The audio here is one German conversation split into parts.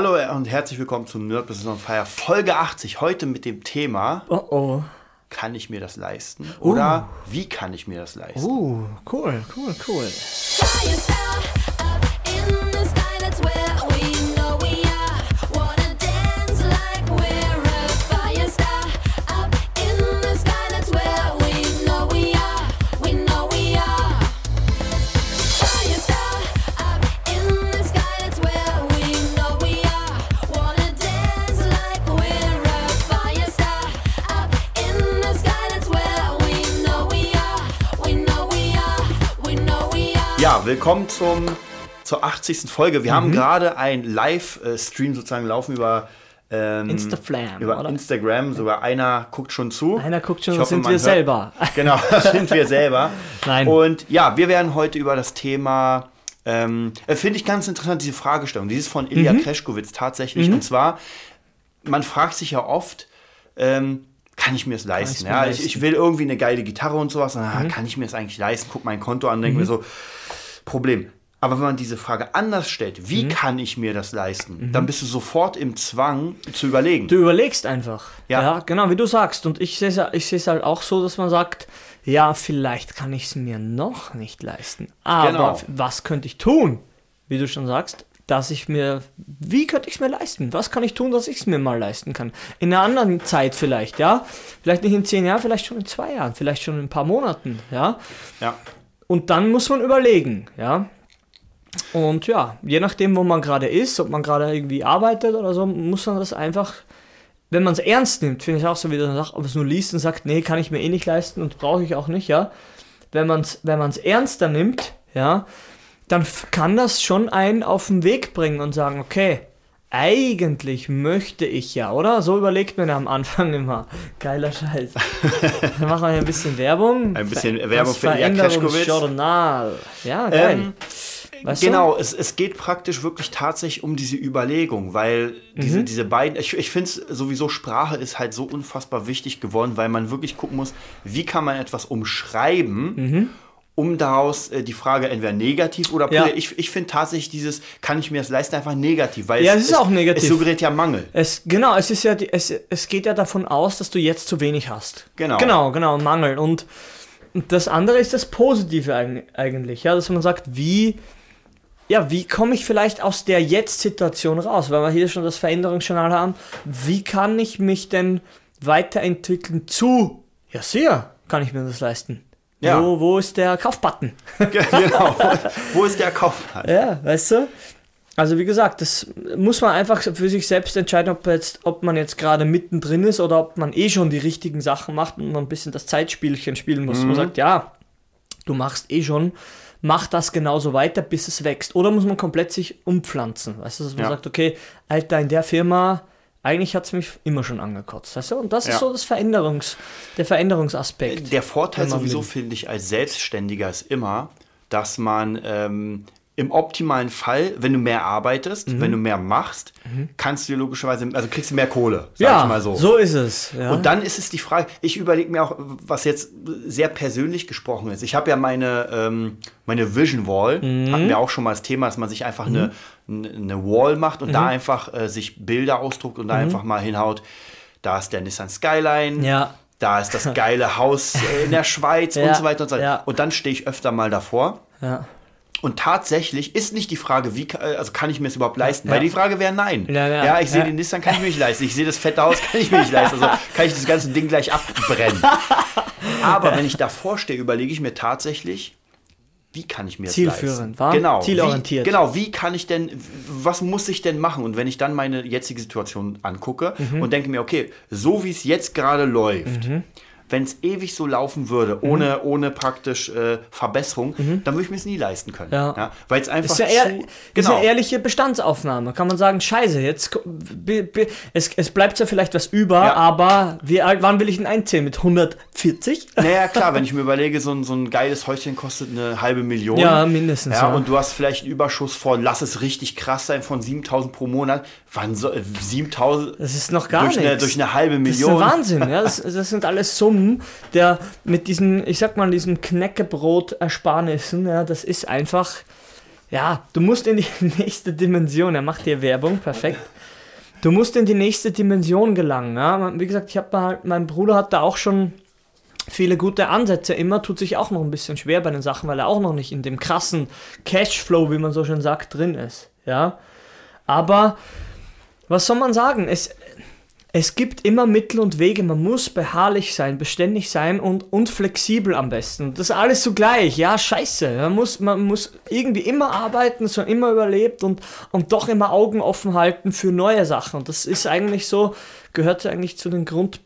Hallo und herzlich willkommen zum Nerd Business on Fire Folge 80. Heute mit dem Thema: Oh oh. Kann ich mir das leisten? Oder wie kann ich mir das leisten? Uh, cool, cool, cool. Willkommen zum, zur 80. Folge. Wir Mhm. haben gerade einen Live-Stream sozusagen laufen über. Ähm, Instaflam, über oder? Instagram, sogar einer guckt schon zu. Einer guckt schon, Ich das hoffe, sind wir hört- selber. Genau, das sind wir selber. Nein. Und ja, wir werden heute über das Thema, ähm, äh, finde ich ganz interessant, diese Fragestellung. Dieses von Ilya Mhm. Kreschkowitz tatsächlich. Und zwar, man fragt sich ja oft, ähm, kann ich mir es leisten? mir Ja, ich, leisten? Mhm. ich will irgendwie eine geile Gitarre und sowas. Und, ah, Kann ich mir es eigentlich leisten? Guck mein Konto an, denke mir so, Problem. Aber wenn man diese Frage anders stellt, wie Mhm. kann ich mir das leisten? Dann bist du sofort im Zwang zu überlegen. Du überlegst einfach. Ja. genau, wie du sagst. Und ich sehe es ich halt auch so, dass man sagt, ja, vielleicht kann ich es mir noch nicht leisten. Aber Genau. was könnte ich tun? Wie du schon sagst, dass ich mir, wie könnte ich es mir leisten? Was kann ich tun, dass ich es mir mal leisten kann? In einer anderen Zeit vielleicht, ja? Vielleicht nicht in zehn Jahren, vielleicht schon in zwei Jahren, vielleicht schon in ein paar Monaten, ja? ja. Und dann muss man überlegen, ja. Und ja, je nachdem, wo man gerade ist, ob man gerade irgendwie arbeitet oder so, muss man das einfach, wenn man es ernst nimmt, finde ich auch so, wie du sagst, ob es nur liest und sagt, nee, kann ich mir eh nicht leisten und brauche ich auch nicht, ja. Wenn man es wenn ernster nimmt, ja, dann kann das schon einen auf den Weg bringen und sagen, okay, eigentlich möchte ich ja, oder? So überlegt man am Anfang immer. Geiler Scheiß. Dann machen wir hier ein bisschen Werbung. Ein bisschen Ver- Werbung für Ilya Kreschkowitz. Veränderungsjournal. Ja, geil. Ähm, Weißt du? genau, es, es geht praktisch wirklich tatsächlich um diese Überlegung, weil Mhm. diese, diese beiden, ich, ich finde es sowieso, Sprache ist halt so unfassbar wichtig geworden, weil man wirklich gucken muss, wie kann man etwas umschreiben, um daraus äh, die Frage entweder negativ oder. Ja. Ich, ich finde tatsächlich dieses, kann ich mir das leisten, einfach negativ, weil Ja, es ist auch negativ. Es suggeriert ja Mangel. Es, genau, es ist ja, die, es, es geht ja davon aus, dass du jetzt zu wenig hast. Genau. Genau, genau, Mangel. Und, das andere ist das Positive eig- eigentlich, ja, dass man sagt, wie, ja, wie komme ich vielleicht aus der Jetzt-Situation raus? Weil wir hier schon das Veränderungsjournal haben. Wie kann ich mich denn weiterentwickeln zu, ja, sehr, kann ich mir das leisten. Ja. Wo, wo ist der Kaufbutton? genau. Wo ist der Kaufmann? Ja, weißt du? Also wie gesagt, das muss man einfach für sich selbst entscheiden, ob, jetzt, ob man jetzt gerade mittendrin ist oder ob man eh schon die richtigen Sachen macht und man ein bisschen das Zeitspielchen spielen muss. Man sagt, ja, du machst eh schon, mach das genauso weiter, bis es wächst. Oder muss man komplett sich umpflanzen. Weißt du, dass man Ja. sagt, okay, Alter, in der Firma, eigentlich hat es mich immer schon angekotzt. Weißt du? Und das Ja. ist so das Veränderungs, der Veränderungsaspekt. Der Vorteil sowieso, finde ich, als Selbstständiger ist immer, dass man ähm, im optimalen Fall, wenn du mehr arbeitest, Mhm. wenn du mehr machst, kannst du dir logischerweise, also kriegst du mehr Kohle, sag ja, ich mal so. so ist es. Ja. Und dann ist es die Frage, ich überlege mir auch, was jetzt sehr persönlich gesprochen ist. Ich habe ja meine, ähm, meine Vision Wall, Mhm. hatten wir auch schon mal das Thema, dass man sich einfach eine, eine Wall macht und da Mhm. einfach äh, sich Bilder ausdruckt und da einfach mal hinhaut. Da ist der Nissan Skyline, Ja. da ist das geile Haus äh, in der Schweiz Ja, und so weiter und so weiter. ja. Und dann stehe ich öfter mal davor. ja. Und tatsächlich ist nicht die Frage, wie, also kann ich mir es überhaupt leisten? Ja. Weil die Frage wäre nein. Ja, ja, ich sehe ja. den Nissan, kann ich mir nicht leisten. Ich sehe das fette Haus, kann ich mir nicht leisten. Also kann ich das ganze Ding gleich abbrennen. Aber wenn ich davor stehe, überlege ich mir tatsächlich, wie kann ich mir das Zielführend, leisten? wa? Genau. Zielorientiert. Wie, genau, wie kann ich denn, was muss ich denn machen? Und wenn ich dann meine jetzige Situation angucke Mhm. und denke mir, okay, so wie es jetzt gerade läuft, wenn es ewig so laufen würde, Mhm. ohne, ohne praktisch äh, Verbesserung, dann würde ich mir es nie leisten können. Ja. Weil es einfach Ist ja, zu, ehr, ist genau. ja ehrliche Bestandsaufnahme. Kann man sagen, scheiße, jetzt bi- bi- es, es bleibt ja vielleicht was über, Ja. aber wie wann will ich denn einzählen? Mit 140? Naja, klar, wenn ich mir überlege, so ein, so ein geiles Häuschen kostet eine halbe Million. Ja, mindestens, Ja, ja. und du hast vielleicht einen Überschuss von, lass es richtig krass sein, von 7000 pro Monat. Wann so, äh, 7000 Das ist noch gar durch, nichts. eine, durch eine halbe Das ist Million. ein Wahnsinn, ja. Das, das sind alles Summen, der mit diesen, ich sag mal, diesen Knäckebrot-Ersparnissen, ja, das ist einfach, ja, du musst in die nächste Dimension, er macht hier Werbung, perfekt. Du musst in die nächste Dimension gelangen. Ja? Wie gesagt, ich habe halt, mein Bruder hat da auch schon viele gute Ansätze immer, tut sich auch noch ein bisschen schwer bei den Sachen, weil er auch noch nicht in dem krassen Cashflow, wie man so schön sagt, drin ist. Ja, aber was soll man sagen? Es, es gibt immer Mittel und Wege. Man muss beharrlich sein, beständig sein und, und flexibel am besten. Das ist alles zugleich. Ja, scheiße. Man muss, man muss irgendwie immer arbeiten, so immer überlebt und, und doch immer Augen offen halten für neue Sachen. Und das ist eigentlich so, gehört eigentlich zu den Grund,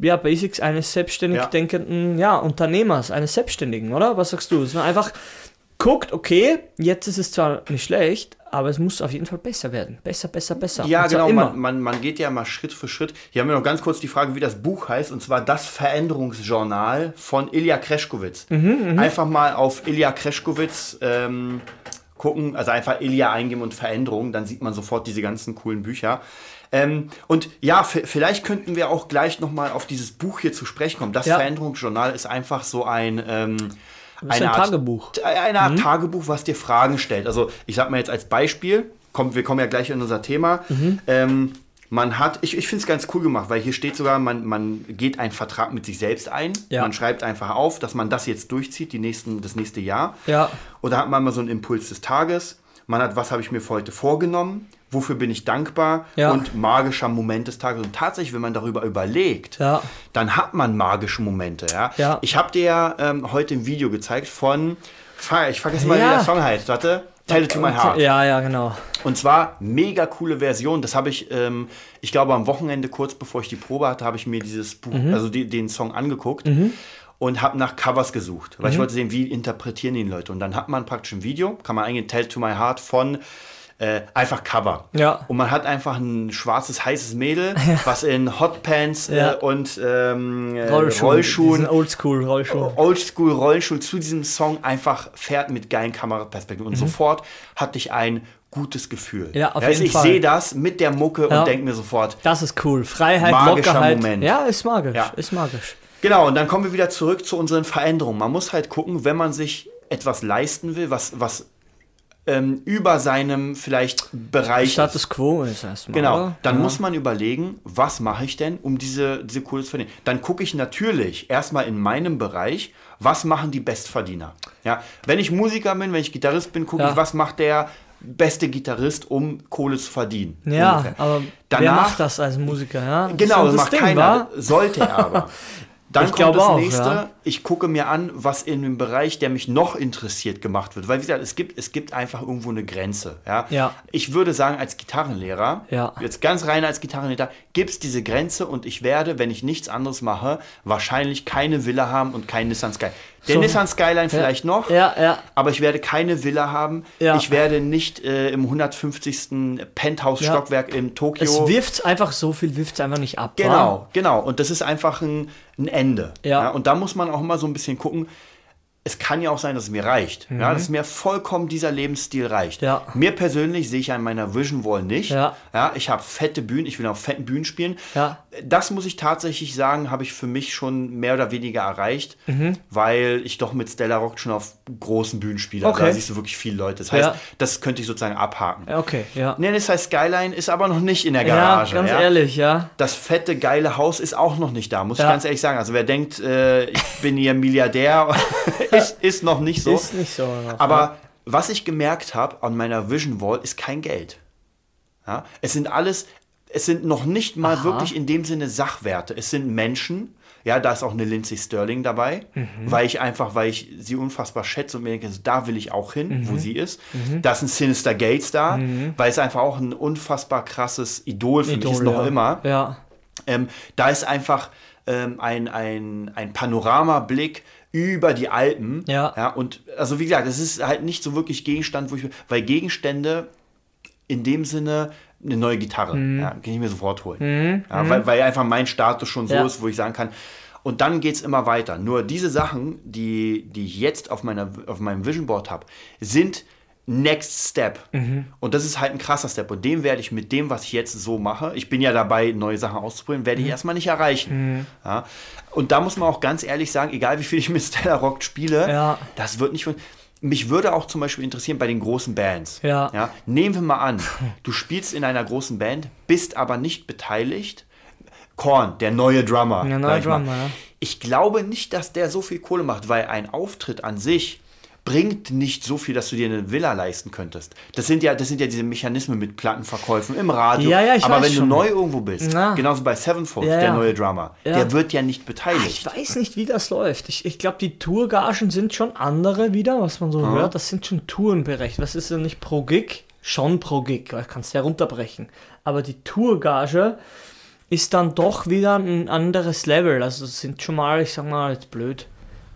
ja, Basics eines selbstständig Ja. denkenden ja, Unternehmers, eines Selbstständigen, oder? Was sagst du? Dass man einfach guckt, okay, jetzt ist es zwar nicht schlecht, aber es muss auf jeden Fall besser werden. Besser, besser, besser. Ja, genau. Man, man, man geht ja mal Schritt für Schritt. Hier haben wir noch ganz kurz die Frage, wie das Buch heißt, und zwar das Veränderungsjournal von Ilya Kreschkowitz. Mhm, einfach mal auf Ilya Kreschkowitz ähm, gucken, also einfach Ilya eingeben und Veränderung, dann sieht man sofort diese ganzen coolen Bücher. Ähm, und ja, vielleicht könnten wir auch gleich nochmal auf dieses Buch hier zu sprechen kommen. Das Ja. Veränderungsjournal ist einfach so ein. Ähm, Ist ein Tagebuch. eine Art Tagebuch, was dir Fragen stellt. Also ich sag mal jetzt als Beispiel, komm, wir kommen ja gleich in unser Thema. Mhm. Ähm, man hat, ich, ich finde es ganz cool gemacht, weil hier steht sogar, man, man geht einen Vertrag mit sich selbst ein. Ja. Man schreibt einfach auf, dass man das jetzt durchzieht, die nächsten, das nächste Jahr. Ja. Und da hat man mal so einen Impuls des Tages. Man hat, was habe ich mir für heute vorgenommen? Wofür bin ich dankbar? Ja. Und magischer Moment des Tages. Und tatsächlich, wenn man darüber überlegt, Ja. dann hat man magische Momente. Ja? Ja. Ich habe dir ja ähm, heute ein Video gezeigt von, ich vergesse mal, wie der Song heißt. Warte. Tell it to my heart. Ja, ja, genau. Und zwar mega coole Version. Das habe ich, ähm, ich glaube, am Wochenende, kurz bevor ich die Probe hatte, habe ich mir dieses Buch, Mhm. also die, den Song angeguckt und habe nach Covers gesucht, weil ich Mhm. wollte sehen, wie interpretieren die Leute. Und dann hat man praktisch ein Video, kann man eingehen, Tell it to my heart von äh, einfach Cover. Ja. Und man hat einfach ein schwarzes, heißes Mädel, was in Hotpants Ja. äh, und ähm, äh, Rollschuh. Rollschuhen diesen Oldschool-Rollschuh. Oldschool Rollstuhl zu diesem Song einfach fährt mit geilen Kameraperspektiven. Und sofort hatte ich ein gutes Gefühl. Mhm. Ja, auf jeden ich Fall. sehe das mit der Mucke Ja. und denke mir sofort, Das ist cool. Freiheit, Magischer Lockerheit. Moment. Ja, ist magisch. Ja. Ist magisch. genau, und dann kommen wir wieder zurück zu unseren Veränderungen. Man muss halt gucken, wenn man sich etwas leisten will, was, was ähm, über seinem vielleicht Bereich. Status quo ist erstmal. Genau, oder? dann ja. muss man überlegen, was mache ich denn, um diese, diese Kohle zu verdienen. Dann gucke ich natürlich erstmal in meinem Bereich, was machen die Bestverdiener. Ja, wenn ich Musiker bin, wenn ich Gitarrist bin, gucke Ja. ich, was macht der beste Gitarrist, um Kohle zu verdienen. Ja, ungefähr. aber wer Danach- macht das als Musiker? Ja? Genau, das macht Ding, keiner. wa? Sollte er aber. Dann Ich kommt glaube das auch, nächste. ja. Ich gucke mir an, was in dem Bereich, der mich noch interessiert, gemacht wird. Weil, wie gesagt, es gibt, es gibt einfach irgendwo eine Grenze. Ja? Ja. Ich würde sagen, als Gitarrenlehrer, Ja. jetzt ganz rein als Gitarrenlehrer, gibt es diese Grenze und ich werde, wenn ich nichts anderes mache, wahrscheinlich keine Villa haben und keinen Nissan Skyline. Der So. Nissan Skyline vielleicht noch, Ja, ja. aber ich werde keine Villa haben. Ja. Ich werde nicht äh, im 150. Penthouse-Stockwerk in Tokio. Es wirft einfach so viel, wirft einfach nicht ab. wa? Genau, genau. Und das ist einfach ein, ein Ende. Ja. Und da muss man auch immer so ein bisschen gucken. Es kann ja auch sein, dass es mir reicht. Ja, dass mir vollkommen dieser Lebensstil reicht. Mhm. Ja. Mir persönlich sehe ich an meiner Vision Wall nicht. Ja. Ja, ich habe fette Bühnen, ich will auf fetten Bühnen spielen. Ja. Das muss ich tatsächlich sagen, habe ich für mich schon mehr oder weniger erreicht, Mhm. weil ich doch mit Stella Rock schon auf großen Bühnen spiele. Also Okay. Da siehst du wirklich viele Leute. Das heißt, Ja. das könnte ich sozusagen abhaken. Okay, ja. Nee, das heißt Skyline ist aber noch nicht in der Ja, Garage. ganz ja? ehrlich, ja. das fette, geile Haus ist auch noch nicht da, muss ich ganz ehrlich sagen. Also wer denkt, äh, ich bin hier Milliardär, ist, ist noch nicht so. Ist nicht so. noch, Aber was ich gemerkt habe an meiner Vision Wall ist kein Geld. Ja? Es sind alles, es sind noch nicht mal Aha. wirklich in dem Sinne Sachwerte. Es sind Menschen. Ja, da ist auch eine Lindsay Sterling dabei, Mhm. weil ich einfach, weil ich sie unfassbar schätze und mir denke, da will ich auch hin, Mhm. wo sie ist. Da ist ein Sinister Gates da, weil es einfach auch ein unfassbar krasses Idol für mich ist, noch ja. immer. Ja. Ähm, da ist einfach ähm, ein, ein, ein Panoramablick über die Alpen. Ja. Und also wie gesagt, es ist halt nicht so wirklich Gegenstand, wo ich, weil Gegenstände in dem Sinne eine neue Gitarre, Mhm. ja, kann ich mir sofort holen. Ja, weil, weil einfach mein Status schon so Ja. ist, wo ich sagen kann, und dann geht es immer weiter. Nur diese Sachen, die, die ich jetzt auf, meiner, auf meinem Vision Board habe, sind Next Step. Mhm. Und das ist halt ein krasser Step. Und den werde ich mit dem, was ich jetzt so mache, ich bin ja dabei, neue Sachen auszuprobieren, werde ich erstmal nicht erreichen. Ja? Und da muss man auch ganz ehrlich sagen, egal wie viel ich mit Stella Rock spiele, Ja. das wird nicht. mich würde auch zum Beispiel interessieren bei den großen Bands. Ja. ja. Nehmen wir mal an, du spielst in einer großen Band, bist aber nicht beteiligt. Korn, der neue Drummer. Der neue. Drummer, ja. Ich glaube nicht, dass der so viel Kohle macht, weil ein Auftritt an sich bringt nicht so viel, dass du dir eine Villa leisten könntest. Das sind ja, das sind ja diese Mechanismen mit Plattenverkäufen im Radio. Ja, ja, ich Aber weiß wenn schon. du neu irgendwo bist, Ja. genauso bei Sevenfold, Ja, der neue Drummer, der wird ja nicht Ich beteiligt. weiß nicht, wie das läuft. Ich, ich glaube, die Tourgagen sind schon andere wieder, was man so hört. Das sind schon Tourenberechnet. Was ist denn nicht pro Gig? Schon pro Gig, weil kannst du ja runterbrechen. Aber die Tourgage ist dann doch wieder ein anderes Level. Also es sind schon mal, ich sag mal jetzt blöd,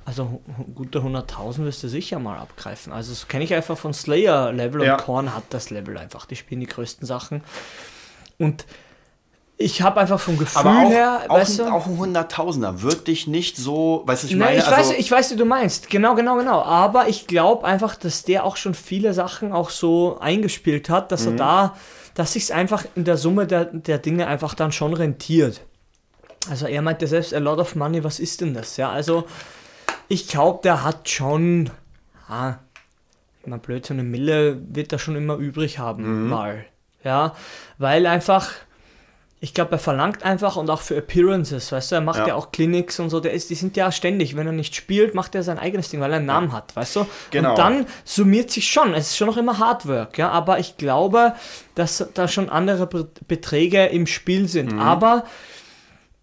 also gute 100.000 wirst du sicher mal abgreifen. Also das kenne ich einfach von Slayer-Level Ja. und Korn hat das Level einfach. Die spielen die größten Sachen. Und ich habe einfach vom Gefühl Aber auch, her, auch, weißt du, auch ein Hunderttausender wird dich nicht so, weißt du, ich meine, ich, also, weiß, ich weiß, wie du meinst. Genau, genau, genau. Aber ich glaube einfach, dass der auch schon viele Sachen auch so eingespielt hat, dass er da, dass sich einfach in der Summe der, der Dinge einfach dann schon rentiert. Also er meinte selbst, a lot of money, was ist denn das? Ja, also ich glaube, der hat schon, ah, mal blöd, so eine Mille wird er schon immer übrig haben, mal. Ja, weil einfach, ich glaube, er verlangt einfach und auch für Appearances, weißt du, er macht ja, Ja. auch Clinics und so, der ist, die sind ja ständig, wenn er nicht spielt, macht er sein eigenes Ding, weil er einen Namen hat, weißt du? Genau. Und dann summiert sich schon, es ist schon noch immer Hardwork, ja, aber ich glaube, dass da schon andere Be- Beträge im Spiel sind, Mhm. aber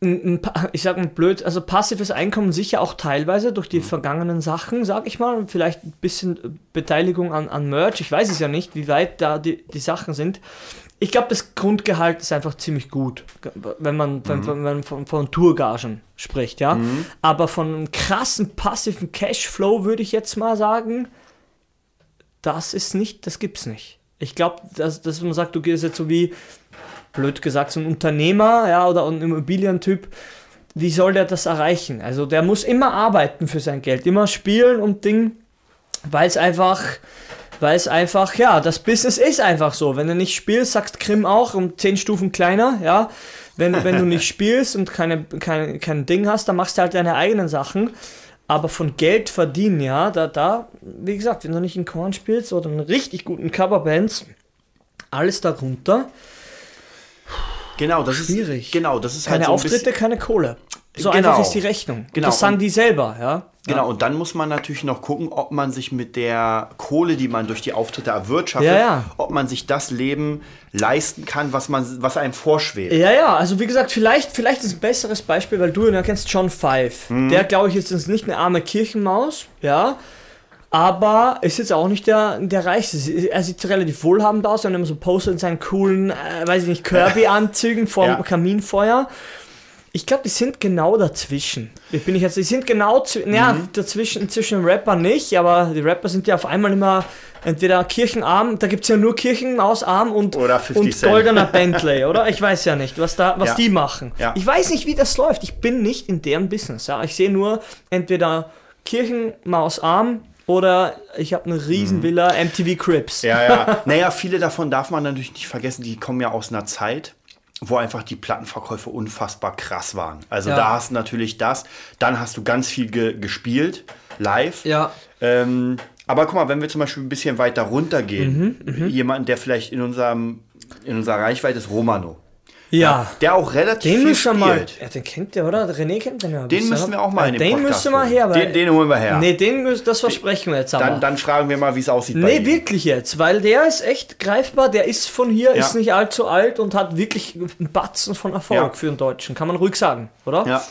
ein, ein, ich sag mal blöd, also passives Einkommen sicher auch teilweise durch Mhm. die vergangenen Sachen, sag ich mal, vielleicht ein bisschen Beteiligung an, an Merch, ich weiß es ja nicht, wie weit da die, die Sachen sind. Ich glaube, das Grundgehalt ist einfach ziemlich gut, wenn man, wenn, wenn man von, von Tourgagen spricht, ja. Aber von einem krassen passiven Cashflow würde ich jetzt mal sagen, das ist nicht, das gibt's nicht. Ich glaube, dass, dass man sagt, du gehst jetzt so wie, blöd gesagt, so ein Unternehmer, ja, oder ein Immobilientyp, wie soll der das erreichen? Also der muss immer arbeiten für sein Geld, immer spielen und Ding, weil es einfach, weil es einfach, ja, das Business ist einfach so. Wenn du nicht spielst, sagst Krim auch um 10 Stufen kleiner, ja. Wenn, wenn du nicht spielst und keine, keine, kein Ding hast, dann machst du halt deine eigenen Sachen. Aber von Geld verdienen, ja, da, da, wie gesagt, wenn du nicht in Korn spielst oder in richtig guten Coverbands, alles darunter, genau, das ist schwierig. Genau, das ist keine halt so Auftritte, keine Kohle. So Genau. einfach ist die Rechnung. Genau. Das sagen die selber, ja. Genau, und dann muss man natürlich noch gucken, ob man sich mit der Kohle, die man durch die Auftritte erwirtschaftet, Ja, ja. ob man sich das Leben leisten kann, was man, was einem vorschwebt. Ja, ja, also wie gesagt, vielleicht, vielleicht ist ein besseres Beispiel, weil du ihn kennst, John Five. Mhm. Der, glaube ich, ist jetzt nicht eine arme Kirchenmaus, ja, aber ist jetzt auch nicht der, der Reichste. Er sieht relativ wohlhabend aus, wenn er immer so postet in seinen coolen, äh, weiß ich nicht, Kirby-Anzügen vorm Ja. Kaminfeuer. Ich glaube, die sind genau dazwischen. Ich bin ich jetzt, die sind genau, zw- ja, Mhm. dazwischen, zwischen Rapper nicht, aber die Rapper sind ja auf einmal immer entweder kirchenarm, da gibt es ja nur Kirchenmausarm und, Oder 50 und goldener Bentley, oder? Ich weiß ja nicht, was da, was Ja. die machen. Ja. Ich weiß nicht, wie das läuft. Ich bin nicht in deren Business. Ja. Ich sehe nur entweder Kirchenmausarm oder ich habe eine Riesenvilla, MTV Crips. Ja, ja. naja, viele davon darf man natürlich nicht vergessen, die kommen ja aus einer Zeit, wo einfach die Plattenverkäufe unfassbar krass waren. Also Ja. da hast du natürlich das, dann hast du ganz viel ge gespielt, live. Ja. Ähm, aber guck mal, wenn wir zum Beispiel ein bisschen weiter Mhm, runtergehen, jemanden, der vielleicht in unserem in unserer Reichweite ist, Romano. Ja. Der auch relativ Den viel wir mal. spielt. Ja, den kennt der, oder? René kennt den ja. Den müssen wir auch mal in den Den Podcast müssen wir her. Weil, Den- den holen wir her. Nee, den müssen, das versprechen wir jetzt aber. Dann, dann fragen wir mal, wie es aussieht bei Nee, ihm. wirklich jetzt, weil der ist echt greifbar, der ist von hier, Ja. ist nicht allzu alt und hat wirklich einen Batzen von Erfolg Ja. für einen Deutschen, kann man ruhig sagen, oder? Ja.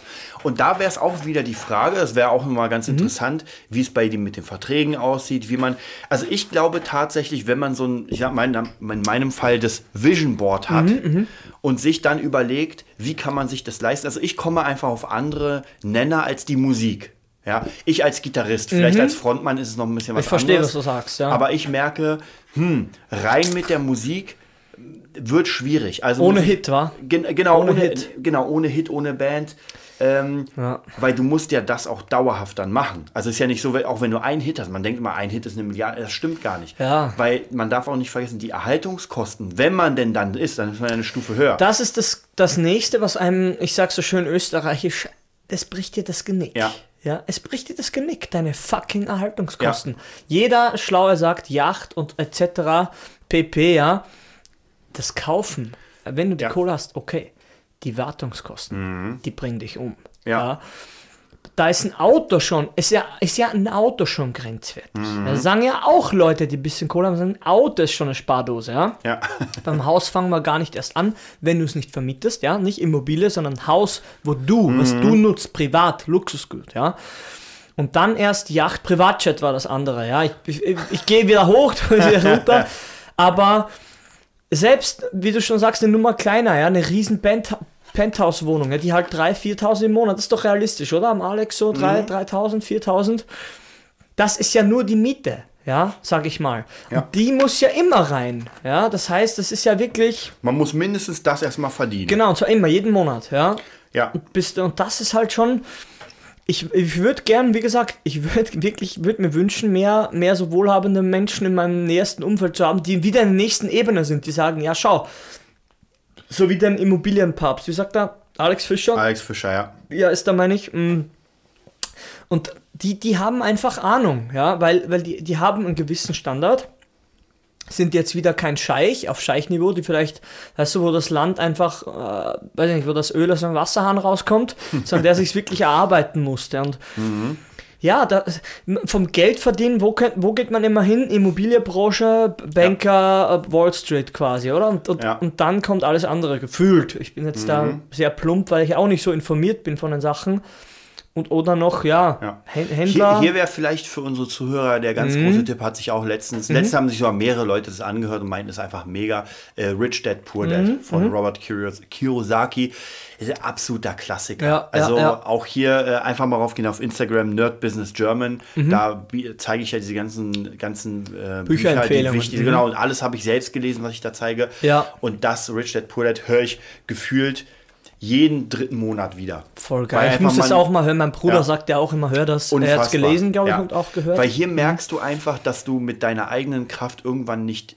Und da wäre es auch wieder die Frage, das wäre auch mal Mhm. ganz interessant, wie es bei dem mit den Verträgen aussieht, wie man, also ich glaube tatsächlich, wenn man so ein, ich sag mal, in meinem Fall das Vision Board hat Mhm, und sich dann überlegt, wie kann man sich das leisten, also ich komme einfach auf andere Nenner als die Musik. Ja, ich als Gitarrist, vielleicht als Frontmann ist es noch ein bisschen was Mhm. Ich verstehe, anderes. was du sagst, ja. Aber ich merke, hm, rein mit der Musik wird schwierig. Also Ohne muss ich- Hit, wa? Gen genau, Ohne ohne. Hit. Genau, ohne Hit, ohne Band. Ähm, Ja. Weil du musst ja das auch dauerhaft dann machen. Also ist ja nicht so, auch wenn du einen Hit hast, man denkt immer, ein Hit ist eine Milliarde, das stimmt gar nicht. Ja. Weil man darf auch nicht vergessen, die Erhaltungskosten, wenn man denn dann ist, dann ist man ja eine Stufe höher. Das ist das, das nächste, was einem, ich sag so schön österreichisch, das bricht dir das Genick. Ja. Ja, es bricht dir das Genick, deine fucking Erhaltungskosten. Jeder Schlaue sagt Yacht und etc. pp, ja. Das Kaufen, wenn du die Ja. Kohle hast, okay. Die Wartungskosten, die bringen dich um. Ja. Da ist ein Auto schon, ist ja, ist ja ein Auto schon grenzwertig. Das sagen ja auch Leute, die ein bisschen Kohle haben, sagen, ein Auto ist schon eine Spardose, ja. Ja. Beim Haus fangen wir gar nicht erst an, wenn du es nicht vermietest, ja, nicht Immobilie, sondern Haus, wo du, was du nutzt, privat, Luxusgut, ja. Und dann erst Yacht, Privatjet war das andere, ja. Ich, ich, ich gehe wieder hoch, wieder runter, aber selbst, wie du schon sagst, eine Nummer kleiner, ja, eine riesen Pent Penthouse-Wohnung, ja, die halt 3.000, 4.000 im Monat, das ist doch realistisch, oder? Am Alex so 3, 3.000, 4.000, das ist ja nur die Miete, ja, sag ich mal. Ja. Und die muss ja immer rein, ja, das heißt, das ist ja wirklich, Man muss mindestens das erstmal verdienen. genau, und zwar immer, jeden Monat, ja. Ja. Bist, und das ist halt schon, ich, ich würde gern, wie gesagt, ich würde wirklich, würde mir wünschen, mehr, mehr so wohlhabende Menschen in meinem nächsten Umfeld zu haben, die wieder in der nächsten Ebene sind, die sagen, ja, schau, so wie dein Immobilienpapst, wie sagt er, Alex Fischer? Alex Fischer, ja. ja, ist da meine ich. mm. Und die, die haben einfach Ahnung, ja, weil, weil die, die haben einen gewissen Standard, sind jetzt wieder kein Scheich auf Scheichniveau, die vielleicht, weißt du, wo das Land einfach, äh, weiß ich nicht, wo das Öl aus dem Wasserhahn rauskommt, sondern der sich wirklich erarbeiten musste. Und ja, da, vom Geld verdienen, wo, könnt, wo geht man immer hin? Immobilienbranche, Banker, äh, Wall Street quasi, oder? Und, und, Ja. und dann kommt alles andere gefühlt. Ich bin jetzt da sehr plump, weil ich auch nicht so informiert bin von den Sachen. Und oder noch, ja, Ja. Hä- Händler. Hier, hier wäre vielleicht für unsere Zuhörer der ganz Mhm. große Tipp, hat sich auch letztens, letztens haben sich sogar mehrere Leute das angehört und meinten, es ist einfach mega. Äh, Rich Dad Poor Dad Mhm. von Robert Kiros- Kiyosaki ist ein absoluter Klassiker. Ja, also ja. auch hier äh, einfach mal raufgehen auf Instagram, Nerd Business German. Mhm. Da zeige ich ja diese ganzen, ganzen äh, Bücher, die wichtig Mhm. Genau, und alles habe ich selbst gelesen, was ich da zeige. Ja. Und das Rich Dad Poor Dad höre ich gefühlt jeden dritten Monat wieder. Voll Weil geil. Ich einfach muss es auch mal hören. Mein Bruder Ja. sagt ja auch immer, hör das. Er hat es Unfassbar. gelesen, glaube ich, Ja. und auch gehört. Weil hier merkst du einfach, dass du mit deiner eigenen Kraft irgendwann nicht.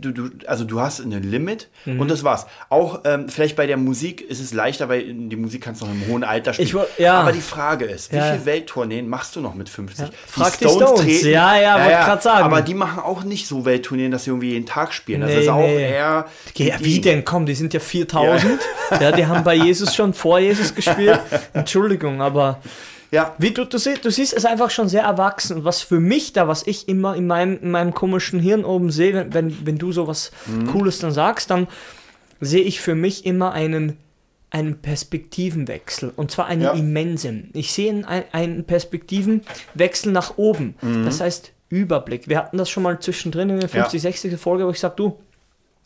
Du, du, also du hast ein Limit Mhm. und das war's. Auch ähm, vielleicht bei der Musik ist es leichter, weil die Musik kannst du noch im hohen Alter spielen. Ich ja. Aber die Frage ist, wie Ja. viel Welttourneen machst du noch mit 50? Frag die Stones. Ja, ja, wollte grad sagen. Aber die machen auch nicht so Welttourneen, dass sie irgendwie jeden Tag spielen. Das Nee, ist auch nee. eher. Ja, wie denn? Komm, die sind ja 4000. Ja. die haben bei Jesus schon vor Jesus gespielt. Entschuldigung, aber Ja, wie du, du, siehst, du siehst es einfach schon sehr erwachsen. Und was für mich da, was ich immer in meinem, in meinem komischen Hirn oben sehe, wenn, wenn, wenn du so was Cooles dann sagst, dann sehe ich für mich immer einen, einen Perspektivenwechsel. Und zwar einen Ja. immensen. Ich sehe einen, einen Perspektivenwechsel nach oben. Das heißt Überblick. Wir hatten das schon mal zwischendrin in der 50, 60. Folge, wo ich sage, du,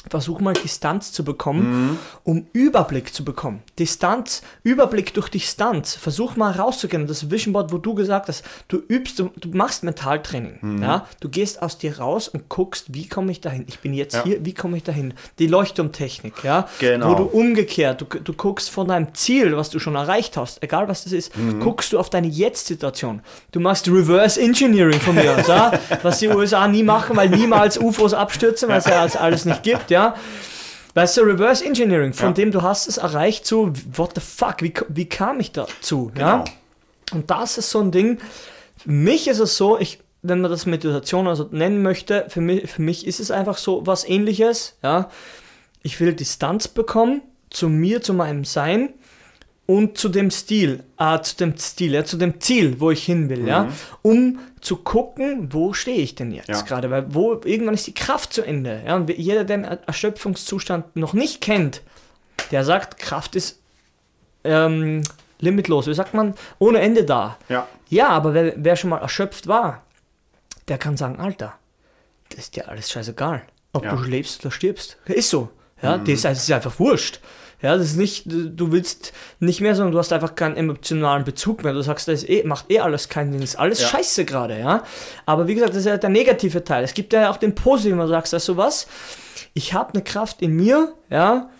Versuch mal Distanz zu bekommen, um Überblick zu bekommen. Distanz, Überblick durch Distanz. Versuch mal rauszugehen. Das Vision Board, wo du gesagt hast, du übst, du, du machst Mentaltraining. Ja? Du gehst aus dir raus und guckst, wie komme ich dahin? Ich bin jetzt Ja. hier, wie komme ich dahin? Die Leuchtturmtechnik, ja. Genau. Wo du umgekehrt, du, du guckst von deinem Ziel, was du schon erreicht hast, egal was das ist, guckst du auf deine Jetzt-Situation. Du machst Reverse Engineering von mir aus, ja? was die USA nie machen, weil niemals UFOs abstürzen, weil es ja alles nicht gibt, ja. Weißt du, Reverse Engineering, von Ja. dem du hast es erreicht, so, what the fuck, wie, wie kam ich dazu, Genau. ja? Und das ist so ein Ding, für mich ist es so, ich, wenn man das Meditation also nennen möchte, für mich, für mich ist es einfach so was ähnliches, ja. Ich will Distanz bekommen zu mir, zu meinem Sein und zu dem Stil, äh, zu dem Stil, ja, zu dem Ziel, wo ich hin will, ja, um zu gucken, wo stehe ich denn jetzt Ja. gerade, weil wo irgendwann ist die Kraft zu Ende, ja, und jeder, der den Er- Erschöpfungszustand noch nicht kennt, der sagt, Kraft ist ähm, limitlos, wie sagt man, ohne Ende da. ja. Ja, aber wer, wer schon mal erschöpft war, der kann sagen, Alter, das ist dir alles scheißegal. Ob Ja. du lebst oder stirbst. Ist so. Ja, das, ist, das ist einfach wurscht. Ja, das ist nicht, du willst nicht mehr, sondern du hast einfach keinen emotionalen Bezug mehr. Du sagst, das eh, macht eh alles keinen Sinn, ist alles Ja. scheiße gerade, ja. Aber wie gesagt, das ist ja der negative Teil. Es gibt ja auch den positiven, wo du sagst, weißt du was? Ich habe eine Kraft in mir, ja,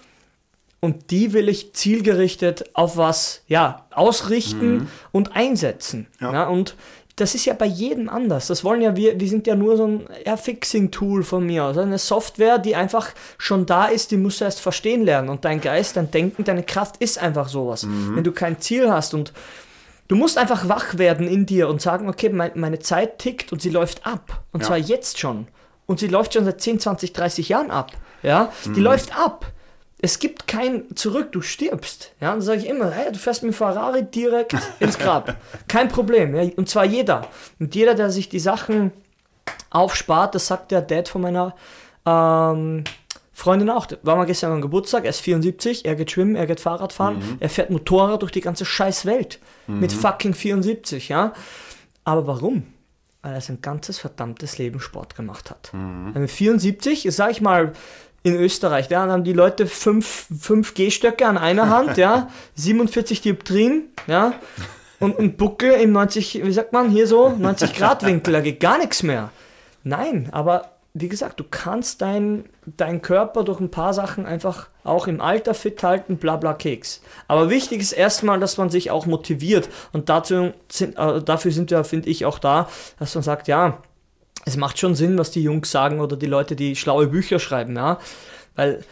und die will ich zielgerichtet auf was ja, ausrichten und einsetzen. Ja. Ja. und das ist ja bei jedem anders. Das wollen ja wir, wir sind ja nur so ein ja, Fixing-Tool von mir aus. Eine Software, die einfach schon da ist, die musst du erst verstehen lernen. Und dein Geist, dein Denken, deine Kraft ist einfach sowas. Wenn du kein Ziel hast und Du musst einfach wach werden in dir und sagen, okay, mein, meine Zeit tickt und sie läuft ab. Und Ja. zwar jetzt schon. Und sie läuft schon seit 10, 20, 30 Jahren ab. Ja, Mhm. die läuft ab. Es gibt kein Zurück, du stirbst. Ja, dann sage ich immer, hey, du fährst mit dem Ferrari direkt ins Grab. Kein Problem. Ja, und zwar jeder. Und jeder, der sich die Sachen aufspart, das sagt der Dad von meiner ähm, Freundin auch. War mal gestern am Geburtstag, er ist 74, er geht schwimmen, er geht Fahrrad fahren, er fährt Motorrad durch die ganze scheiß Welt. Mit fucking 74, ja. Aber warum? Weil er sein ganzes verdammtes Leben Sport gemacht hat. Mit 74, sag ich mal, in Österreich, da haben die Leute 5 G-Stöcke an einer Hand, ja, 47 Dioptrien, ja, und ein Buckel im 90, wie sagt man, hier so, 90 Grad Winkel, da geht gar nichts mehr. Nein, aber wie gesagt, du kannst deinen dein Körper durch ein paar Sachen einfach auch im Alter fit halten, bla bla Keks. Aber wichtig ist erstmal, dass man sich auch motiviert. Und dazu sind, äh, dafür sind wir, finde ich, auch da, dass man sagt, ja, es macht schon Sinn, was die Jungs sagen oder die Leute, die schlaue Bücher schreiben, ja. Weil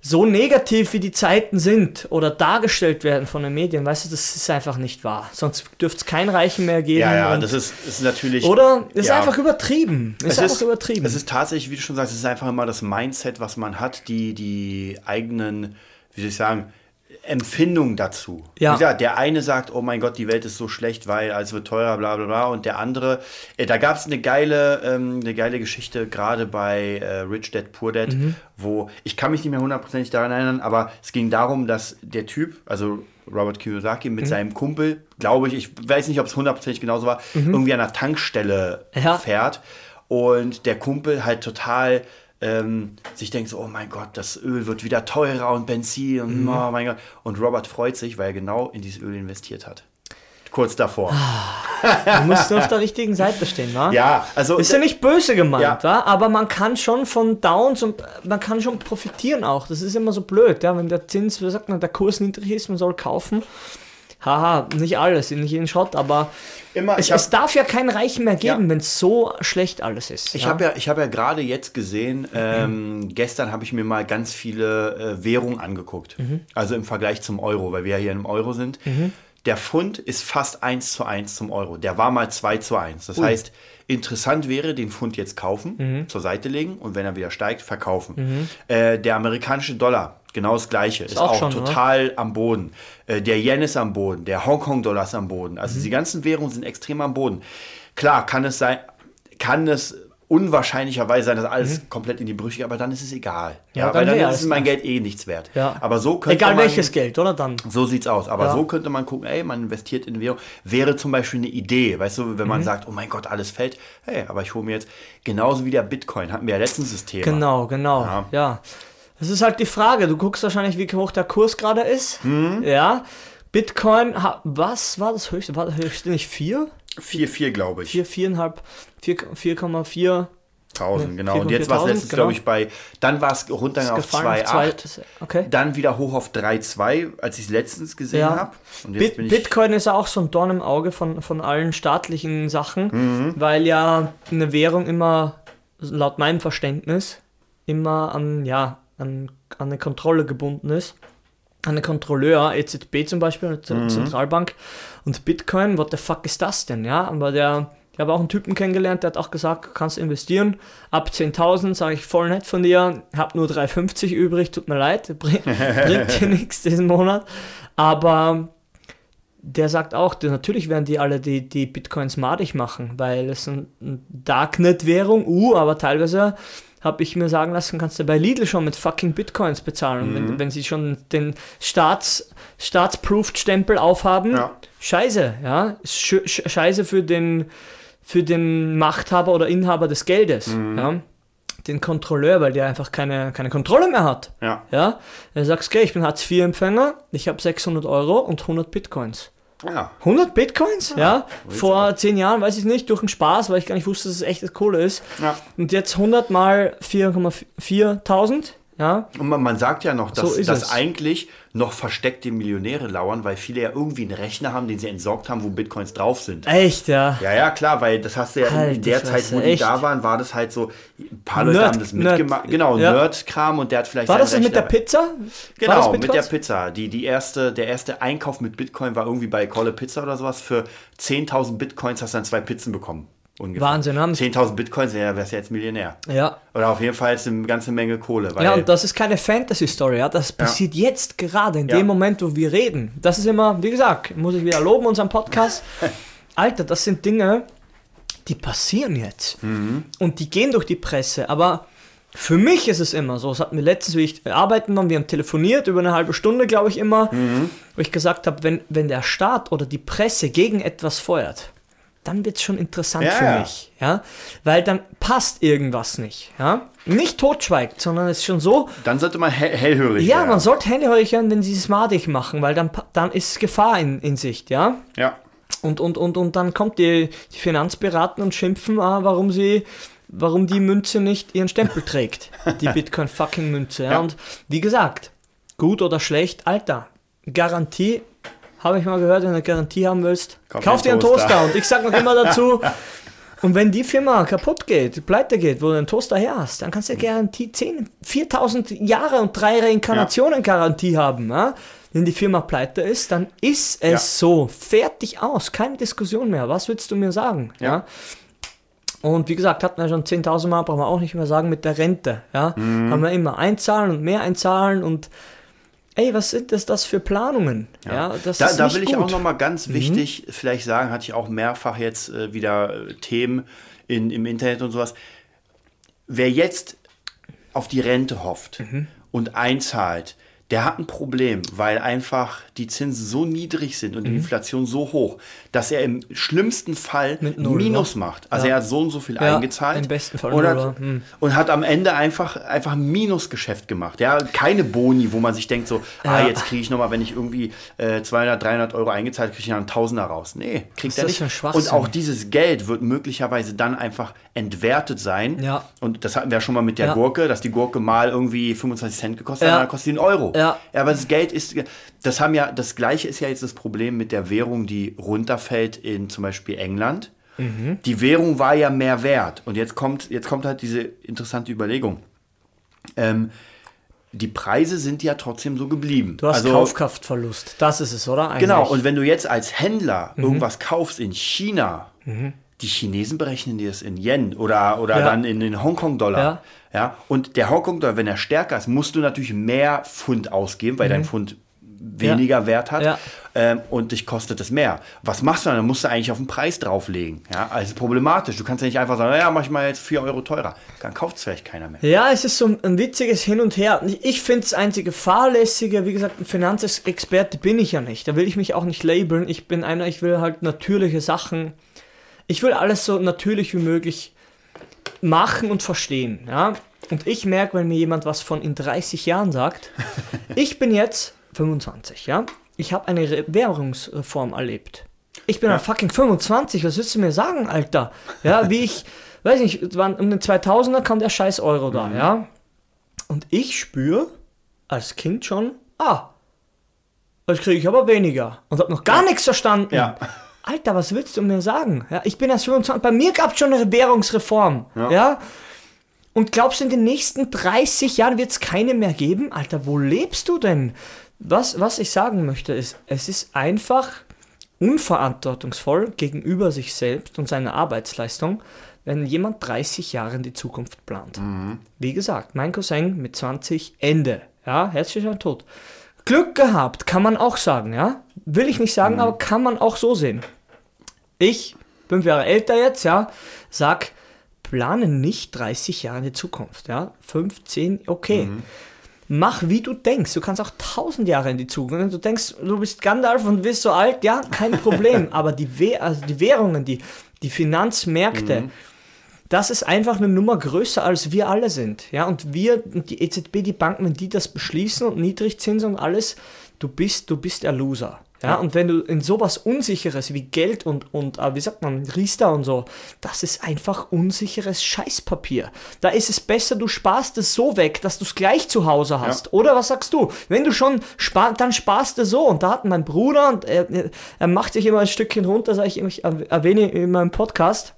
so negativ wie die Zeiten sind oder dargestellt werden von den Medien, weißt du, das ist einfach nicht wahr. Sonst dürfte es kein Reichen mehr geben. Ja, ja, das ist, ist natürlich. oder? Ist ja. einfach übertrieben. Ist Es einfach ist, übertrieben. es ist tatsächlich, wie du schon sagst, es ist einfach immer das Mindset, was man hat, die, die eigenen, wie soll ich sagen, Empfindungen dazu. Ja. Wie gesagt, der eine sagt, oh mein Gott, die Welt ist so schlecht, weil alles wird teurer, bla bla bla. Und der andere, äh, da gab es eine geile, ähm, eine geile Geschichte, gerade bei äh, Rich Dad Poor Dad, Mhm. wo, ich kann mich nicht mehr hundertprozentig daran erinnern, aber es ging darum, dass der Typ, also Robert Kiyosaki Mhm. mit seinem Kumpel, glaube ich, ich weiß nicht, ob es hundertprozentig genauso war, irgendwie an einer Tankstelle Mhm. Ja. fährt und der Kumpel halt total ähm, sich denkt so, oh mein Gott, das Öl wird wieder teurer und Benzin und Mhm. oh mein Gott. Und Robert freut sich, weil er genau in dieses Öl investiert hat. Kurz davor. Du musst nur auf der richtigen Seite stehen, wa? Ja, also Ist ja nicht böse gemeint, Ja. wa? aber man kann schon von Downs und man kann schon profitieren auch. Das ist immer so blöd, ja? wenn der Zins, wie sagt man, der Kurs niedrig ist, man soll kaufen. Haha, nicht alles, nicht jeden Schrott, aber immer, es, habe es darf ja keinen Reichen mehr geben, Ja. wenn es so schlecht alles ist. ich hab ja, ich hab ja gerade jetzt gesehen, ähm, gestern habe ich mir mal ganz viele äh, Währungen angeguckt. Also im Vergleich zum Euro, weil wir ja hier im Euro sind. Der Pfund ist fast 1 zu 1 zum Euro. Der war mal 2 zu 1. Das heißt, interessant wäre, den Pfund jetzt kaufen, zur Seite legen und wenn er wieder steigt, verkaufen. Äh, der amerikanische Dollar, genau das gleiche, ist, auch auch, schon, oder? total am Boden. Äh, der Yen ist am Boden, der Hongkong-Dollar ist am Boden. Also die ganzen Währungen sind extrem am Boden. Klar, kann es sein, kann es unwahrscheinlicherweise sein, dass alles komplett in die Brüche geht, aber dann ist es egal. Ja, Ja, dann weil dann ist mein. Geld eh nichts wert. Ja. Aber so könnte Egal man, welches Geld, oder dann? so sieht's aus. Aber Ja. so könnte man gucken, ey, man investiert in Währung. Wäre zum Beispiel eine Idee, weißt du, wenn Mhm. man sagt, oh mein Gott, alles fällt. Hey, aber ich hole mir jetzt, genauso wie der Bitcoin, hatten wir ja letztens das Thema. Genau, genau. Ja. Ja. Das ist halt die Frage. Du guckst wahrscheinlich, wie hoch der Kurs gerade ist. Mhm. Ja. Bitcoin, was war das höchste? War das höchste nicht 4? 4,4 glaube ich. 4, 4,5, 4, 4,4. 1000, genau. 4,4 Und jetzt war es letztens, genau. glaube ich, bei, dann war es runtergegangen auf gefallen auf 2,8. zwei- Okay. Dann wieder hoch auf 3,2, als ich es letztens gesehen Ja. habe. Und jetzt Bit bin ich. Bitcoin ist ja auch so ein Dorn im Auge von, von allen staatlichen Sachen, Mhm. weil ja eine Währung immer, laut meinem Verständnis, immer an, ja, an, an eine Kontrolle gebunden ist. An eine Kontrolleur, EZB zum Beispiel, eine Mhm. Zentralbank. Und Bitcoin, what the fuck ist das denn? Ja, aber der, ich habe auch einen Typen kennengelernt, der hat auch gesagt, du kannst investieren. Ab 10.000 sage ich voll nett von dir, hab nur 3,50 übrig, tut mir leid, bring, bringt dir nichts diesen Monat. Aber der sagt auch, natürlich werden die alle die, die Bitcoins madig machen, weil es ein, ein Darknet-Währung, uh, aber teilweise habe ich mir sagen lassen, kannst du bei Lidl schon mit fucking Bitcoins bezahlen. Und wenn, wenn sie schon den Staats, Staatsproved-Stempel aufhaben, Ja. scheiße, ja, scheiße für den, für den Machthaber oder Inhaber des Geldes, ja, den Kontrolleur, weil der einfach keine, keine Kontrolle mehr hat. Ja. Ja, er sagt, okay, ich bin Hartz-IV-Empfänger, ich habe 600 Euro und 100 Bitcoins. Ja. 100 Bitcoins? Ja, willst vor 10 Jahren, weiß ich nicht, durch den Spaß, weil ich gar nicht wusste, dass es echtes Kohle ist. Ja. Und jetzt 100 mal 4,4.000, ja. Und man, man sagt ja noch, dass, So dass eigentlich noch versteckte Millionäre lauern, weil viele ja irgendwie einen Rechner haben, den sie entsorgt haben, wo Bitcoins drauf sind. Echt, ja. Ja, ja, klar, weil das hast du ja in- Halt in der Zeit, wo Fresse, die echt? da waren, war das halt so, ein paar Leute Nerd- haben das Nerd- mitgemacht. Genau, ja. Nerd-Kram und der hat vielleicht War das das mit der Pizza? Genau, mit der? Pizza. Die, die erste, der erste Einkauf mit Bitcoin war irgendwie bei Kolle Pizza oder sowas. Für 10.000 Bitcoins hast du dann zwei Pizzen bekommen. Ungefähr. Wahnsinn, haben- 10.000 Bitcoins, ja, wärst du jetzt Millionär. Ja. Oder auf jeden Fall ist eine ganze Menge Kohle. Ja, und das ist keine Fantasy-Story, ja. Das passiert jetzt gerade, in Ja. dem Moment, wo wir reden. Das ist immer, wie gesagt, muss ich wieder loben, unseren Podcast. Alter, das sind Dinge, die passieren jetzt. Mhm. Und die gehen durch die Presse. Aber für mich ist es immer so. Es hat mir letztens, wie ich arbeiten war, wir haben telefoniert, über eine halbe Stunde, glaube ich, immer, Mhm. wo ich gesagt habe, wenn, wenn der Staat oder die Presse gegen etwas feuert, dann wird es schon interessant Ja, für ja. mich. Ja? Weil dann passt irgendwas nicht. Ja? Nicht totschweigt, sondern es ist schon so, dann sollte man hell hellhörig ja, werden. man sollte hellhörig hören, wenn sie es madig machen, weil dann, dann ist Gefahr in, in Sicht, ja. Ja. Und, und, und, und dann kommt die, die Finanzberater und schimpfen, ah, warum sie, warum die Münze nicht ihren Stempel trägt. Die Bitcoin-fucking-Münze. Ja. Ja. Und wie gesagt, gut oder schlecht, Alter, Garantie, habe ich mal gehört, wenn du eine Garantie haben willst, Kauf kauf, dir einen Toaster. Toaster. Und ich sag noch immer dazu, und wenn die Firma kaputt geht, pleite geht, wo du einen Toaster her hast, dann kannst du ja Garantie 10, 4000 Jahre und drei Reinkarnationen Garantie haben. Ja? Wenn die Firma pleite ist, dann ist es Ja. so. Fertig aus. Keine Diskussion mehr. Was willst du mir sagen? Ja. Ja. Und wie gesagt, hatten wir schon 10.000 Mal, brauchen wir auch nicht mehr sagen, mit der Rente. Ja? Mhm. Haben wir immer einzahlen und mehr einzahlen und ey, was sind das, das für Planungen? Ja, das Da, ist da will ich gut. Mhm. auch nochmal ganz wichtig vielleicht sagen, hatte ich auch mehrfach jetzt äh, wieder äh, Themen in, im Internet und sowas. Wer jetzt auf die Rente hofft Mhm. und einzahlt, der hat ein Problem, weil einfach die Zinsen so niedrig sind und Mhm. die Inflation so hoch, dass er im schlimmsten Fall Null, Minus wa? macht. Also Ja. er hat so und so viel Ja, eingezahlt im besten Fall und, hat, wa? Hm. und hat am Ende einfach, einfach ein Minusgeschäft gemacht. Ja, keine Boni, wo man sich denkt so, ah, Ja. jetzt kriege ich nochmal, wenn ich irgendwie äh, 200, 300 Euro eingezahlt, kriege ich noch einen Tausender raus. Nee, kriegt ist er das nicht. Und auch dieses Geld wird möglicherweise dann einfach entwertet sein. Ja. Und das hatten wir ja schon mal mit der Ja. Gurke, dass die Gurke mal irgendwie 25 Cent gekostet Ja. hat, dann kostet die einen Euro. Ja. aber das Geld ist, das haben ja, das gleiche ist ja jetzt das Problem mit der Währung, die runterfällt in zum Beispiel England. Mhm. Die Währung war ja mehr wert. Und jetzt kommt, jetzt kommt halt diese interessante Überlegung. Ähm, die Preise sind ja trotzdem so geblieben. Du hast also, Kaufkraftverlust. Das ist es, oder? Eigentlich. Genau, und wenn du jetzt als Händler Mhm. irgendwas kaufst in China, die Chinesen berechnen dir das in Yen oder, oder Ja. dann in den Hongkong-Dollar. Ja. Ja. und der Hongkong-Dollar, wenn er stärker ist, musst du natürlich mehr Pfund ausgeben, weil dein Pfund weniger Wert hat Mhm. Ja. ähm, und dich kostet es mehr. Was machst du dann? Dann musst du eigentlich auf den Preis drauflegen. Ja, also problematisch. Du kannst ja nicht einfach sagen, ja, mach ich mal jetzt 4 Euro teurer. Dann kauft es vielleicht keiner mehr. Ja, es ist so ein, ein witziges Hin und Her. Ich- Ich finde das einzige Fahrlässige, wie gesagt, ein Finanzexperte bin ich ja nicht. Da will ich mich auch nicht labeln. Ich bin einer, ich will halt natürliche Sachen. Ich will alles so natürlich wie möglich machen und verstehen. Ja? Und ich merke, wenn mir jemand was von in 30 Jahren sagt, ich bin jetzt 25, ja. Ich habe eine Re Währungsreform erlebt. Ich bin ja. fucking 25, was willst du mir sagen, Alter? Ja, wie ich, weiß nicht, waren um den 2000er kam der scheiß Euro da, ja. Und ich spüre als Kind schon, ah, das kriege ich aber weniger. Und habe noch gar nichts verstanden. Ja. Alter, was willst du mir sagen? Ja, ich bin erst 25, bei mir gab es schon eine Währungsreform, ja. Ja. Und glaubst du, in den nächsten 30 Jahren wird es keine mehr geben? Alter, wo lebst du denn? Was, was ich sagen möchte, ist, es ist einfach unverantwortungsvoll gegenüber sich selbst und seiner Arbeitsleistung, wenn jemand 30 Jahre in die Zukunft plant. Wie gesagt, mein Cousin mit 20 Ende. Ja, herzlicher Tod. Glück gehabt, kann man auch sagen, ja. Will ich nicht sagen, aber kann man auch so sehen. Ich, fünf Jahre älter jetzt, ja, sag, plane nicht 30 Jahre in die Zukunft, ja. 15, okay. Mach wie du denkst. Du kannst auch 1000 Jahre in die Zukunft. Wenn du denkst, du bist Gandalf und bist so alt, ja, kein Problem. Aber die, Wäh also die Währungen, die, die Finanzmärkte, das ist einfach eine Nummer größer als wir alle sind. Ja, und wir, und die EZB, die Banken, wenn die das beschließen und Niedrigzinsen und alles, du bist, du bist der Loser. Ja, und wenn du in sowas Unsicheres wie Geld und, und äh, wie sagt man, Riester und so, das ist einfach unsicheres Scheißpapier. Da ist es besser, du sparst es so weg, dass du es gleich zu Hause hast. Oder was sagst du? Wenn du schon sparst, dann sparst du so. Und da hat mein Bruder, und er, er macht sich immer ein Stückchen runter, sag ich, ich erwähne in meinem Podcast,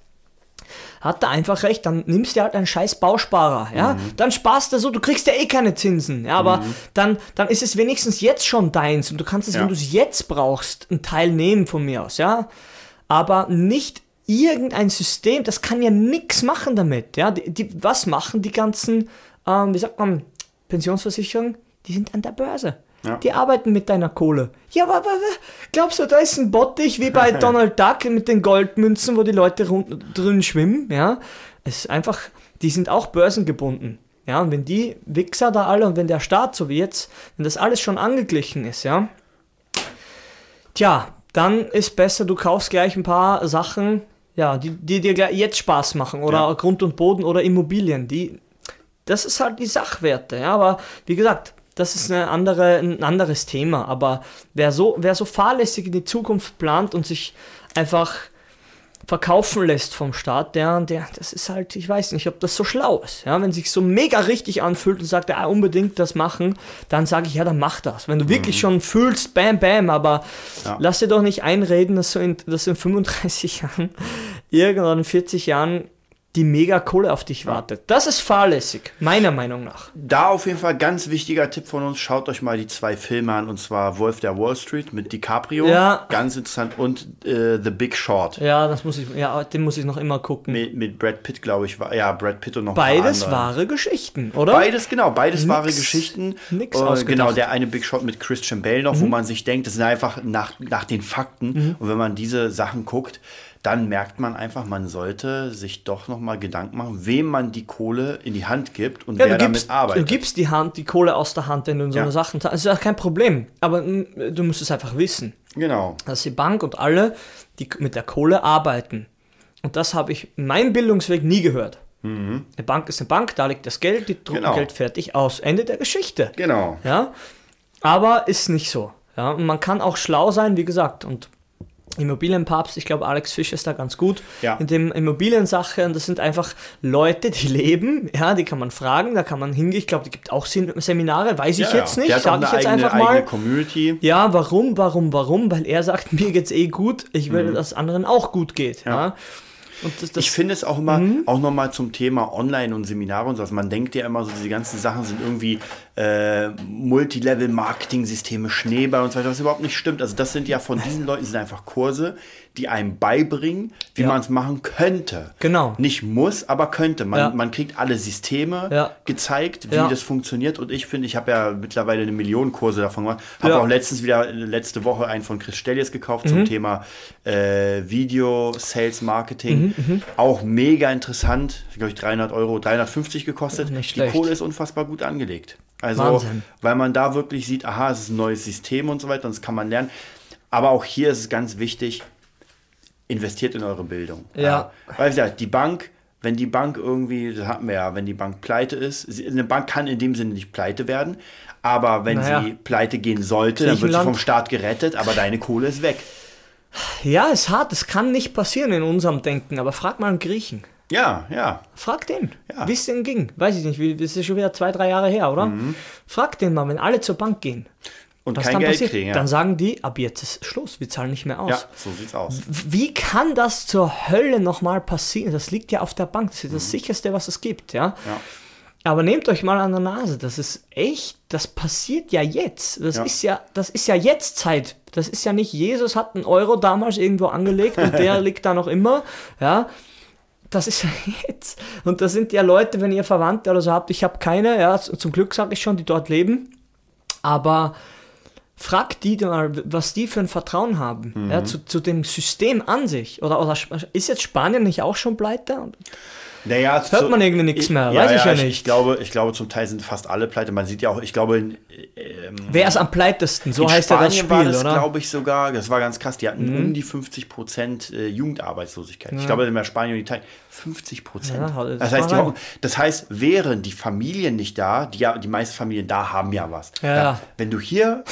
hat er einfach recht, dann nimmst du halt einen scheiß Bausparer, ja, dann sparst du so, du kriegst ja eh keine Zinsen, ja, aber dann, dann ist es wenigstens jetzt schon deins und du kannst es, Ja. wenn du es jetzt brauchst, einen Teil nehmen von mir aus, ja, aber nicht irgendein System, das kann ja nichts machen damit, ja, die, die, was machen die ganzen, ähm, wie sagt man, Pensionsversicherungen, die sind an der Börse. Ja. Die arbeiten mit deiner Kohle. Ja, aber, aber glaubst du, da ist ein Bottich wie bei Donald Duck mit den Goldmünzen, wo die Leute drin schwimmen? Ja, es ist einfach, die sind auch börsengebunden. Ja, und wenn die Wichser da alle und wenn der Staat, so wie jetzt, wenn das alles schon angeglichen ist, ja, tja, dann ist besser, du kaufst gleich ein paar Sachen, ja, die, die dir jetzt Spaß machen oder Ja. Grund und Boden oder Immobilien, die, das ist halt die Sachwerte, ja, aber wie gesagt, das ist eine andere, ein anderes Thema, aber wer so, wer so fahrlässig in die Zukunft plant und sich einfach verkaufen lässt vom Staat, der, der, das ist halt, ich weiß nicht, ob das so schlau ist. Ja, wenn sich so mega richtig anfühlt und sagt, ja, unbedingt das machen, dann sage ich, ja, dann mach das. Wenn du wirklich schon fühlst, bam, bam, aber Ja. lass dir doch nicht einreden, dass so in, dass in 35 Jahren, irgendwann in 40 Jahren die mega Kohle auf dich wartet. Das ist fahrlässig, meiner Meinung nach. Da auf jeden Fall ganz wichtiger Tipp von uns. Schaut euch mal die zwei Filme an und zwar Wolf der Wall Street mit DiCaprio. Ja. Ganz interessant. Und äh, The Big Short. Ja, das muss ich, ja, den muss ich noch immer gucken. Mit, mit Brad Pitt, glaube ich. War, ja, Brad Pitt und noch Beides wahre Geschichten, oder? Beides, genau, beides wahre Nix- Geschichten. nix Äh, ausgedacht. Mhm. genau, der eine Big Shot mit Christian Bale noch, wo man sich denkt, das sind einfach nach, nach den Fakten. Und wenn man diese Sachen guckt, dann merkt man einfach, man sollte sich doch noch mal Gedanken machen, wem man die Kohle in die Hand gibt und Ja, wer gibst, damit arbeitet. du gibst die Hand, die Kohle aus der Hand, wenn du in so Ja. eine Sachen Das ist ja kein Problem. Aber du musst es einfach wissen, genau. dass die Bank und alle, die mit der Kohle arbeiten. Und das habe ich in meinem Bildungsweg nie gehört. Eine Bank ist eine Bank, da liegt das Geld, die drucken Mhm. Genau. Geld fertig aus. Ende der Geschichte. Genau. Ja, aber ist nicht so. Ja, und man kann auch schlau sein, wie gesagt. Und Immobilienpapst, ich glaube, Alex Fisch ist da ganz gut Ja. in dem Immobiliensache. Und das sind einfach Leute, die leben, ja, die kann man fragen, da kann man hingehen. Ich glaube, die gibt auch Sem- Seminare, weiß ich Ja, jetzt ja. nicht, sage ich jetzt eigene, einfach mal. Community. Ja, warum, warum, warum? Weil er sagt, mir geht's eh gut, ich will, dass es anderen auch gut geht. Ja. Und das, das Ich finde es auch immer, Mhm. auch nochmal zum Thema Online und Seminare und so. Also man denkt ja immer so, diese ganzen Sachen sind irgendwie äh, Multilevel-Marketing-Systeme, Schneeball und so weiter, was überhaupt nicht stimmt. Also das sind ja von diesen Leuten sind einfach Kurse, die einem beibringen, wie Ja. man es machen könnte. Genau. Nicht muss, aber könnte. Man, Ja. man kriegt alle Systeme Ja. gezeigt, wie das funktioniert. Und ich finde, ich habe ja mittlerweile eine Million Kurse davon gemacht. Habe auch letztens wieder, letzte Woche einen von Chris Stellies gekauft Mhm. zum Thema äh, Video, Sales, Marketing. Mhm, Auch mega interessant. Glaube ich 300 Euro, 350 gekostet. Nicht Die. Kohle ist unfassbar gut angelegt. Also, Wahnsinn. weil man da wirklich sieht, aha, es ist ein neues System und so weiter und das kann man lernen. Aber auch hier ist es ganz wichtig, investiert in eure Bildung. Ja. Weil wie gesagt, die Bank, wenn die Bank irgendwie, das hatten wir ja, wenn die Bank pleite ist, eine Bank kann in dem Sinne nicht pleite werden, aber wenn Naja. sie pleite gehen sollte, dann wird sie vom Staat gerettet, aber deine Kohle ist weg. Ja, ist hart, das kann nicht passieren in unserem Denken, aber frag mal einen Griechen. Ja, ja. Frag den, Ja. wie es denn ging. Weiß ich nicht, wie- das ist schon wieder zwei, drei Jahre her, oder? Frag den mal, wenn alle zur Bank gehen. Und Was kein dann Geld passiert? kriegen. Ja. Dann sagen die, ab jetzt ist Schluss, wir zahlen nicht mehr aus. ja, so sieht's aus. Wie kann das zur Hölle nochmal passieren? Das liegt ja auf der Bank. Das ist das sicherste, was es gibt, ja? Mhm. Ja. Aber nehmt euch mal an der Nase. Das ist echt, das passiert ja jetzt. Das Ja. ist ja, das ist ja jetzt Zeit. Das ist ja nicht, Jesus hat einen Euro damals irgendwo angelegt und der liegt da noch immer, ja? Das ist ja jetzt. Und das sind ja Leute, wenn ihr Verwandte oder so habt, ich habe keine, ja, zum Glück sage ich schon, die dort leben. Aber fragt die mal, was die für ein Vertrauen haben Mhm. ja, zu, zu dem System an sich. Oder, oder ist jetzt Spanien nicht auch schon pleite? Naja, Hört man irgendwie nichts mehr, weiß ich ja nicht. Ich glaube, ich glaube, zum Teil sind fast alle pleite. Man sieht ja auch, ich glaube, in, ähm, Wer ist am pleitesten? So heißt ja das Spanien war Spiel, das, oder? Mhm. glaube ich, sogar, das war ganz krass, die hatten um die 50 Prozent äh, Jugendarbeitslosigkeit. Ich glaube, in Spanien und Italien 50 Prozent. Ja, das das, heißt, die, das heißt, wären die Familien nicht da, die, ja, die meisten Familien da haben ja was. Ja, ja. Wenn du hier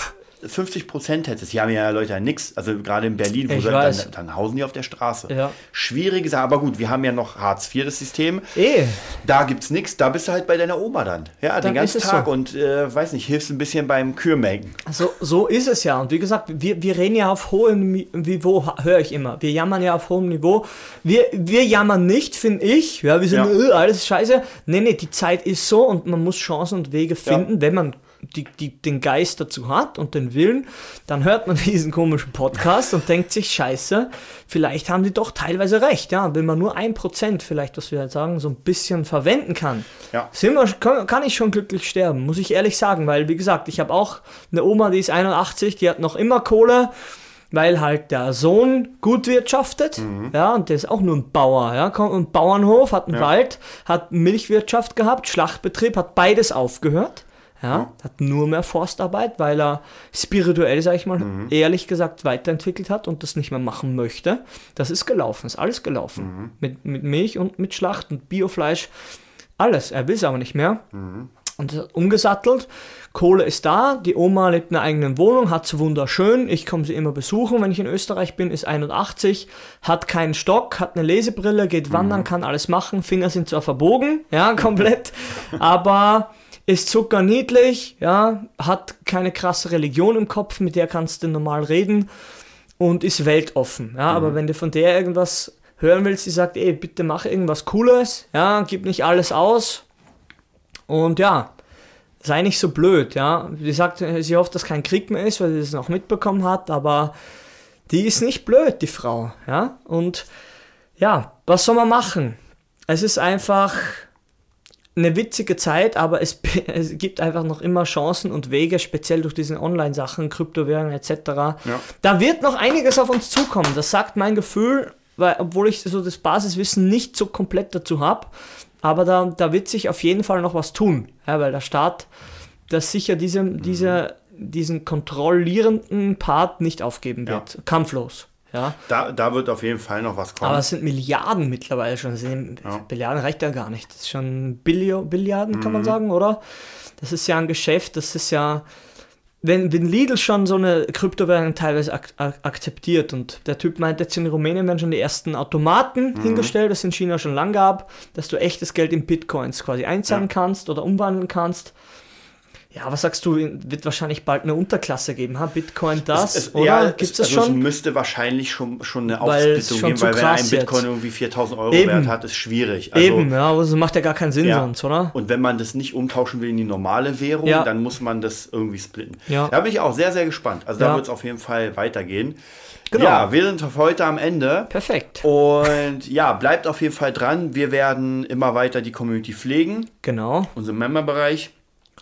50 Prozent hättest, hier haben ja Leute ja nichts, also gerade in Berlin, wo dann, dann hausen die auf der Straße. Ja. Schwierige Sache, aber gut, wir haben ja noch Hartz IV, das System. Eh, Da gibt's nichts, da bist du halt bei deiner Oma dann. Ja, Dann den ganzen es Tag so. und äh, weiß nicht, hilfst ein bisschen beim Kühlmengen. So, so ist es ja. Und wie gesagt, wir, wir reden ja auf hohem Niveau, höre ich immer. Wir jammern ja auf hohem Niveau. Wir, wir jammern nicht, finde ich. Ja, wir sind, Ja. äh, alles scheiße. Nee, nee, die Zeit ist so und man muss Chancen und Wege finden, wenn man die, die, den Geist dazu hat und den Willen, dann hört man diesen komischen Podcast und denkt sich, scheiße, vielleicht haben die doch teilweise recht. Ja, wenn man nur ein Prozent vielleicht, was wir jetzt sagen, so ein bisschen verwenden kann, Ja. sind wir, kann, kann ich schon glücklich sterben, muss ich ehrlich sagen, weil wie gesagt, ich habe auch eine Oma, die ist 81, die hat noch immer Kohle, weil halt der Sohn gut wirtschaftet, ja, und der ist auch nur ein Bauer, ja, kommt ein Bauernhof, hat einen Ja. Wald, hat Milchwirtschaft gehabt, Schlachtbetrieb, hat beides aufgehört, ja, hat nur mehr Forstarbeit, weil er spirituell, sag ich mal, ehrlich gesagt weiterentwickelt hat und das nicht mehr machen möchte. Das ist gelaufen, ist alles gelaufen. Mit, mit Milch und mit Schlacht und Biofleisch, alles. Er will es aber nicht mehr. Und er hat umgesattelt. Kohle ist da. Die Oma lebt in einer eigenen Wohnung, hat es wunderschön. Ich komme sie immer besuchen, wenn ich in Österreich bin, ist 81, hat keinen Stock, hat eine Lesebrille, geht wandern, kann alles machen. Finger sind zwar verbogen, ja, komplett, aber ist zuckerniedlich, ja, hat keine krasse Religion im Kopf, mit der kannst du normal reden und ist weltoffen. Ja, aber wenn du von der irgendwas hören willst, die sagt, ey, bitte mach irgendwas Cooles, ja, gib nicht alles aus. Und ja, sei nicht so blöd, ja. Sie sagt, sie hofft, dass kein Krieg mehr ist, weil sie das noch mitbekommen hat, aber die ist nicht blöd, die Frau, ja. Und ja, was soll man machen? Es ist einfach eine witzige Zeit, aber es, es gibt einfach noch immer Chancen und Wege, speziell durch diese Online-Sachen, Kryptowährungen etc. Da wird noch einiges auf uns zukommen. Das sagt mein Gefühl, weil, obwohl ich so das Basiswissen nicht so komplett dazu habe. Aber da, da wird sich auf jeden Fall noch was tun, ja, weil der Staat das sicher diese, diese, diesen kontrollierenden Part nicht aufgeben wird. Kampflos. Ja. Da, da wird auf jeden Fall noch was kommen. Aber es sind Milliarden mittlerweile schon. Sind, Milliarden reicht ja gar nicht. Das ist schon Billio, Billiarden, kann man sagen, oder? Das ist ja ein Geschäft, das ist ja. Wenn, wenn Lidl schon so eine Kryptowährung teilweise ak ak akzeptiert und der Typ meint, jetzt in Rumänien werden schon die ersten Automaten hingestellt, das es in China schon lang gab, dass du echtes Geld in Bitcoins quasi einzahlen Ja. kannst oder umwandeln kannst. Ja, was sagst du, wird wahrscheinlich bald eine Unterklasse geben, ha? Bitcoin das, Es- es- oder? ja, Gibt es das also schon? Es müsste wahrscheinlich schon, schon eine Aufsplittung geben, weil wenn ein Bitcoin jetzt. irgendwie 4000 Euro Eben. wert hat, ist schwierig. Also, Eben, ja, das macht ja gar keinen Sinn Ja. sonst, oder? Und wenn man das nicht umtauschen will in die normale Währung, Ja. dann muss man das irgendwie splitten. Ja. Da bin ich auch sehr, sehr gespannt. Also da wird es auf jeden Fall weitergehen. Genau. Ja, wir sind heute am Ende. Perfekt. Und ja, bleibt auf jeden Fall dran. Wir werden immer weiter die Community pflegen, Genau. unseren Member-Bereich,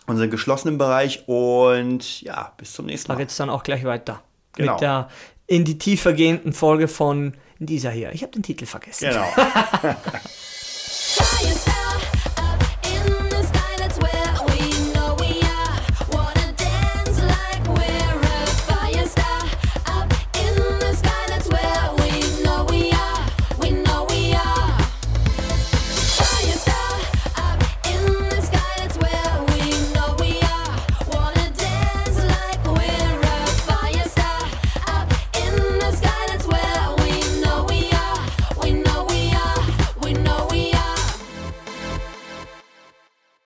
unseren geschlossenen Bereich. Und ja, bis zum nächsten Da Mal. geht es dann auch gleich weiter. Genau. Mit der in die tiefer gehenden Folge von dieser hier. Ich habe den Titel vergessen. Genau.